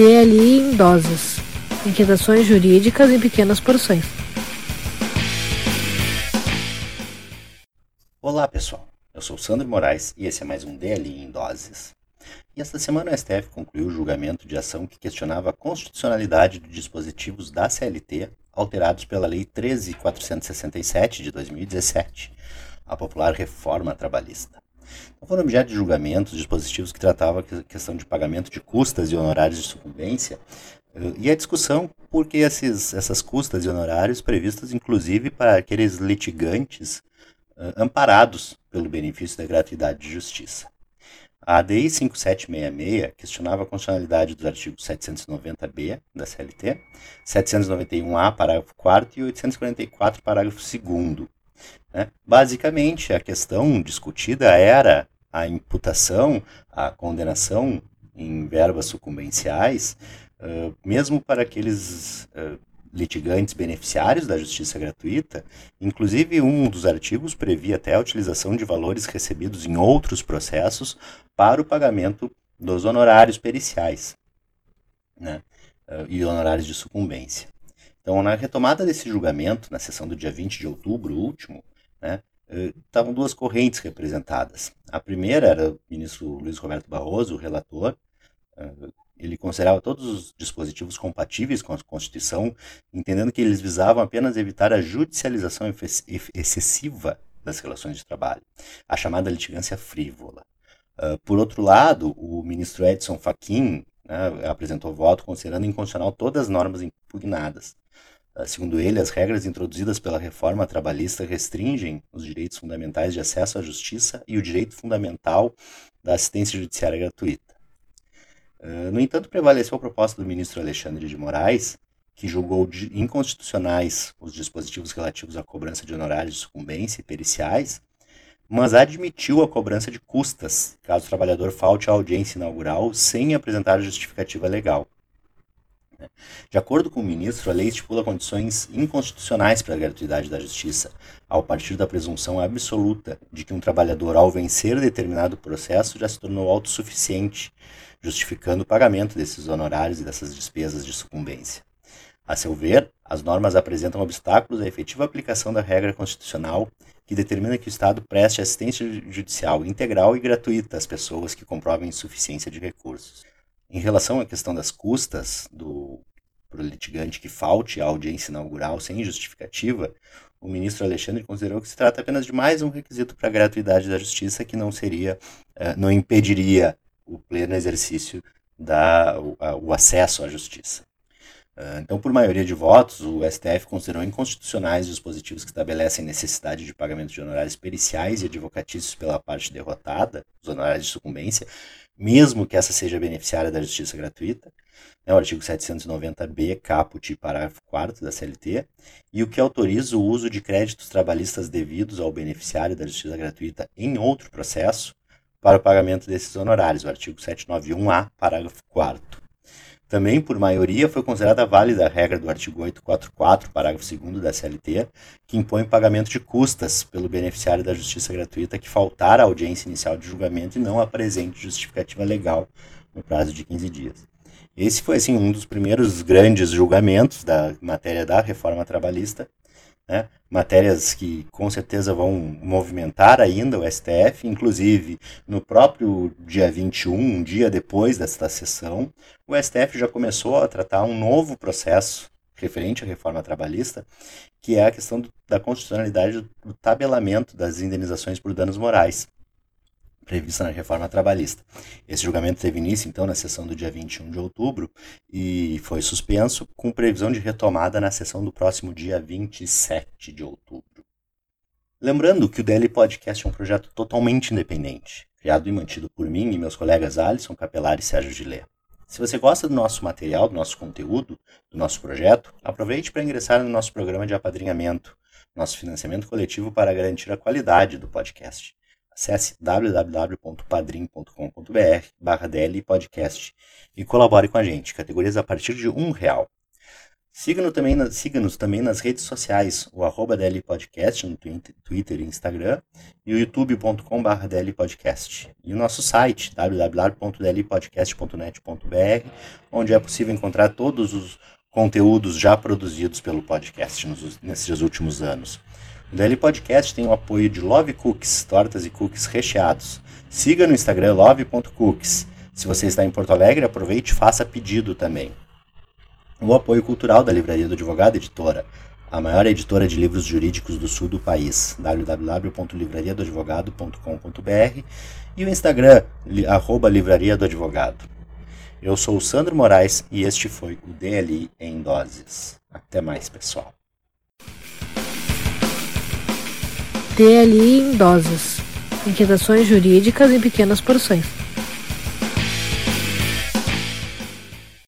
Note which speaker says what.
Speaker 1: DLI em doses. Inquietações jurídicas em pequenas porções.
Speaker 2: Olá pessoal, eu sou Sandro Moraes e esse é mais um DLI em doses. E esta semana o STF concluiu o julgamento de ação que questionava a constitucionalidade dos dispositivos da CLT alterados pela Lei 13.467 de 2017, a popular Reforma Trabalhista. Então, foram objeto de julgamentos dispositivos que tratavam a questão de pagamento de custas e honorários sucumbência eh, e a discussão por que esses, essas custas e honorários previstos inclusive para aqueles litigantes uh, amparados pelo benefício da gratuidade de justiça. A ADI 5766 questionava a constitucionalidade dos artigos 790b da CLT, 791a, parágrafo 4 e 844, parágrafo 2 né? Basicamente, a questão discutida era a imputação, a condenação em verbas sucumbenciais, uh, mesmo para aqueles uh, litigantes beneficiários da justiça gratuita. Inclusive, um dos artigos previa até a utilização de valores recebidos em outros processos para o pagamento dos honorários periciais né? Uh, e honorários de sucumbência. Então, na retomada desse julgamento, na sessão do dia 20 de outubro último, né, estavam duas correntes representadas. A primeira era o ministro Luiz Roberto Barroso, o relator. Ele considerava todos os dispositivos compatíveis com a Constituição, entendendo que eles visavam apenas evitar a judicialização excessiva das relações de trabalho, a chamada litigância frívola. Por outro lado, o ministro Edson Fachin né, apresentou voto considerando inconstitucional todas as normas impugnadas, ah, segundo ele, as regras introduzidas pela reforma trabalhista restringem os direitos fundamentais de acesso à justiça e o direito fundamental da assistência judiciária gratuita. Ah, no entanto, prevaleceu a proposta do ministro Alexandre de Moraes, que julgou inconstitucionais os dispositivos relativos à cobrança de honorários de sucumbência e periciais, mas admitiu a cobrança de custas, caso o trabalhador falte à audiência inaugural sem apresentar justificativa legal. De acordo com o ministro, a lei estipula condições inconstitucionais para a gratuidade da justiça, ao partir da presunção absoluta de que um trabalhador, ao vencer determinado processo, já se tornou autossuficiente, justificando o pagamento desses honorários e dessas despesas de sucumbência. A seu ver, as normas apresentam obstáculos à efetiva aplicação da regra constitucional que determina que o Estado preste assistência judicial integral e gratuita às pessoas que comprovem insuficiência de recursos. Em relação à questão das custas do para o litigante que falte a audiência inaugural sem justificativa, o ministro Alexandre considerou que se trata apenas de mais um requisito para a gratuidade da justiça que não seria, eh, não impediria o pleno exercício da o, acesso à justiça. Ah, então, por maioria de votos, o STF considerou inconstitucionais os dispositivos que estabelecem necessidade de pagamento de honorários periciais e advocatícios pela parte derrotada, os honorários de sucumbência, mesmo que essa seja beneficiária da justiça gratuita, né, o artigo 790b, caput, parágrafo 4 da CLT, e o que autoriza o uso de créditos trabalhistas devidos ao beneficiário da justiça gratuita em outro processo para o pagamento desses honorários, o artigo 791a, parágrafo 4 também, por maioria, foi considerada válida a regra do artigo 844, parágrafo 2 da CLT, que impõe pagamento de custas pelo beneficiário da justiça gratuita que faltar à audiência inicial de julgamento e não apresente justificativa legal no prazo de 15 dias. Esse foi assim um dos primeiros grandes julgamentos da matéria da reforma trabalhista né? matérias que com certeza vão movimentar ainda o STF, inclusive no próprio dia 21, um dia depois desta sessão, o STF já começou a tratar um novo processo referente à reforma trabalhista, que é a questão do, da constitucionalidade do tabelamento das indenizações por danos morais prevista na reforma trabalhista. Esse julgamento teve início, então, na sessão do dia 21 de outubro e foi suspenso, com previsão de retomada na sessão do próximo dia 27 de outubro. Lembrando que o DL Podcast é um projeto totalmente independente, criado e mantido por mim e meus colegas Alisson Capelar e Sérgio Gilé. Se você gosta do nosso material, do nosso conteúdo, do nosso projeto, aproveite para ingressar no nosso programa de apadrinhamento, nosso financiamento coletivo para garantir a qualidade do podcast. Acesse Siga-nos também, na, siga também nas redes sociais, o arroba DL Podcast no Twitter e Instagram, e o youtube.com.br dlpodcast. E o nosso site, www.dlpodcast.net.br, onde é possível encontrar todos os conteúdos já produzidos pelo podcast nos, nesses últimos anos. O DL Podcast tem o apoio de Love Cookies, tortas e cookies recheados. Siga no Instagram love.cookies. Se você está em Porto Alegre, aproveite e faça pedido também o apoio cultural da Livraria do Advogado Editora, a maior editora de livros jurídicos do sul do país, www.livrariadoadvogado.com.br e o Instagram, arroba Livraria do Advogado. Eu sou o Sandro Moraes e este foi o DLI em Doses. Até mais, pessoal.
Speaker 1: DLI em Doses. Inquietações jurídicas em pequenas porções.